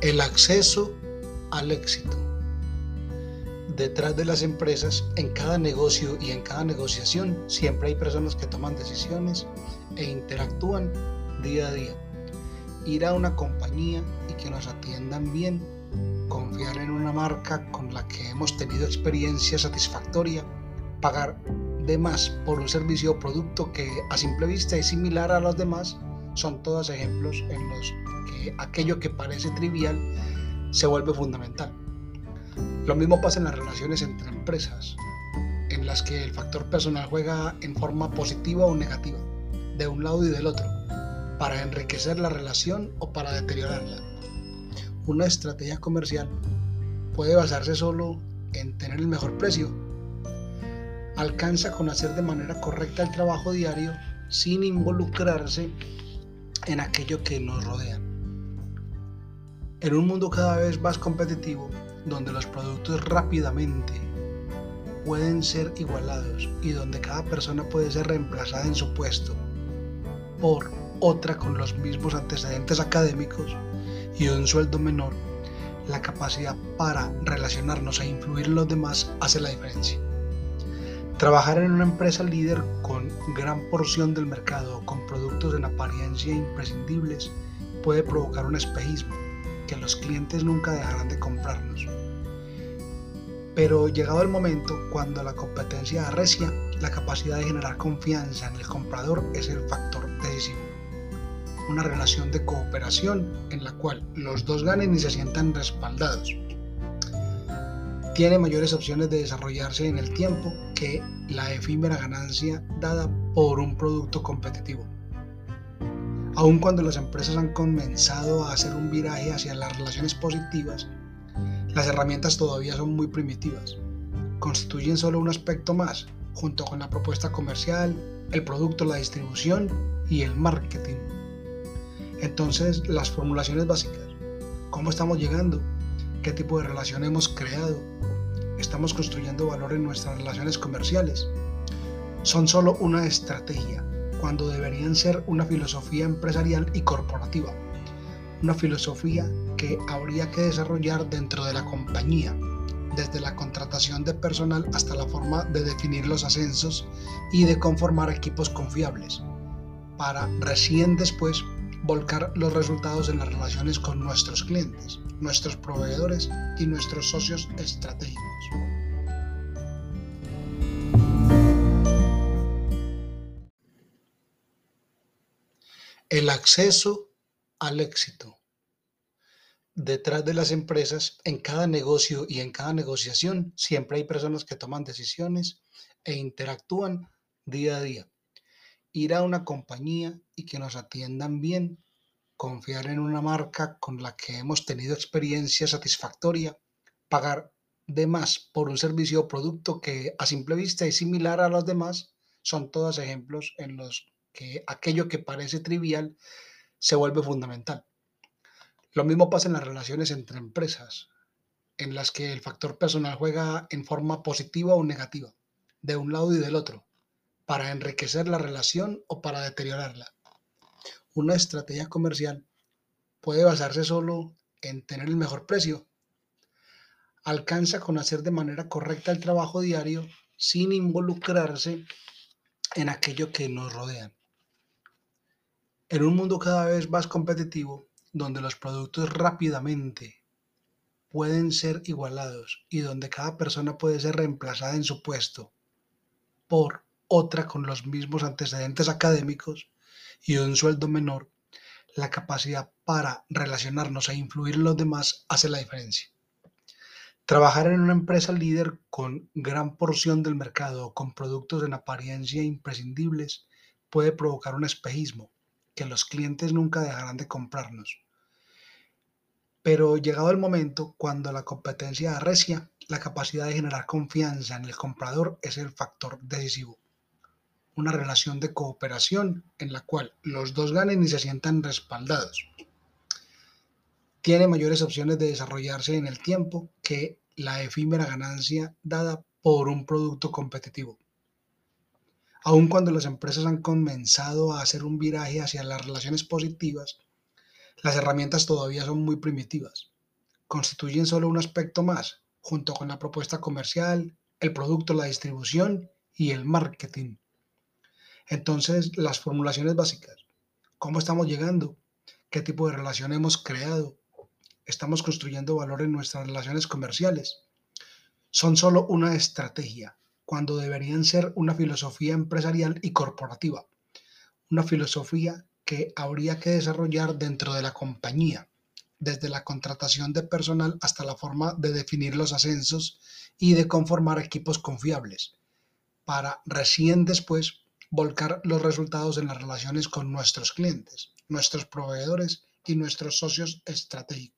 El acceso al éxito. Detrás de las empresas, en cada negocio y en cada negociación, siempre hay personas que toman decisiones e interactúan día a día. Ir a una compañía y que nos atiendan bien, confiar en una marca con la que hemos tenido experiencia satisfactoria, pagar de más por un servicio o producto que a simple vista es similar a los demás, son todos ejemplos en los que aquello que parece trivial se vuelve fundamental. Lo mismo pasa en las relaciones entre empresas, en las que el factor personal juega en forma positiva o negativa, de un lado y del otro, para enriquecer la relación o para deteriorarla. Una estrategia comercial puede basarse solo en tener el mejor precio. Alcanza con hacer de manera correcta el trabajo diario sin involucrarse en aquello que nos rodea. En un mundo cada vez más competitivo, donde los productos rápidamente pueden ser igualados y donde cada persona puede ser reemplazada en su puesto por otra con los mismos antecedentes académicos y un sueldo menor, la capacidad para relacionarnos e influir en los demás hace la diferencia. Trabajar en una empresa líder con gran porción del mercado, con productos en apariencia imprescindibles, puede provocar un espejismo que los clientes nunca dejarán de comprarnos. Pero llegado el momento, cuando la competencia arrecia, la capacidad de generar confianza en el comprador es el factor decisivo. Una relación de cooperación en la cual los dos ganen y se sientan respaldados tiene mayores opciones de desarrollarse en el tiempo que la efímera ganancia dada por un producto competitivo. Aun cuando las empresas han comenzado a hacer un viraje hacia las relaciones positivas, las herramientas todavía son muy primitivas. Constituyen solo un aspecto más, junto con la propuesta comercial, el producto, la distribución y el marketing. Entonces, las formulaciones básicas. ¿Cómo estamos llegando? ¿Qué tipo de relación hemos creado? estamos construyendo valor en nuestras relaciones comerciales. Son solo una estrategia, cuando deberían ser una filosofía empresarial y corporativa. Una filosofía que habría que desarrollar dentro de la compañía, desde la contratación de personal hasta la forma de definir los ascensos y de conformar equipos confiables, para recién después volcar los resultados en las relaciones con nuestros clientes, nuestros proveedores y nuestros socios estratégicos. El acceso al éxito. Detrás de las empresas, en cada negocio y en cada negociación, siempre hay personas que toman decisiones e interactúan día a día ir a una compañía y que nos atiendan bien, confiar en una marca con la que hemos tenido experiencia satisfactoria, pagar de más por un servicio o producto que a simple vista es similar a los demás, son todos ejemplos en los que aquello que parece trivial se vuelve fundamental. Lo mismo pasa en las relaciones entre empresas, en las que el factor personal juega en forma positiva o negativa, de un lado y del otro para enriquecer la relación o para deteriorarla. Una estrategia comercial puede basarse solo en tener el mejor precio. Alcanza con hacer de manera correcta el trabajo diario sin involucrarse en aquello que nos rodea. En un mundo cada vez más competitivo, donde los productos rápidamente pueden ser igualados y donde cada persona puede ser reemplazada en su puesto por otra con los mismos antecedentes académicos y un sueldo menor, la capacidad para relacionarnos e influir en los demás hace la diferencia. Trabajar en una empresa líder con gran porción del mercado, con productos en apariencia imprescindibles, puede provocar un espejismo que los clientes nunca dejarán de comprarnos. Pero llegado el momento, cuando la competencia arrecia, la capacidad de generar confianza en el comprador es el factor decisivo una relación de cooperación en la cual los dos ganen y se sientan respaldados. Tiene mayores opciones de desarrollarse en el tiempo que la efímera ganancia dada por un producto competitivo. Aun cuando las empresas han comenzado a hacer un viraje hacia las relaciones positivas, Las herramientas todavía son muy primitivas. Constituyen solo un aspecto más, junto con la propuesta comercial, el producto, la distribución y el marketing. Entonces, las formulaciones básicas. ¿Cómo estamos llegando? ¿Qué tipo de relación hemos creado? ¿Estamos construyendo valor en nuestras relaciones comerciales? Son solo una estrategia, cuando deberían ser una filosofía empresarial y corporativa. Una filosofía que habría que desarrollar dentro de la compañía, desde la contratación de personal hasta la forma de definir los ascensos y de conformar equipos confiables, para recién después volcar los resultados en las relaciones con nuestros clientes, nuestros proveedores y nuestros socios estratégicos.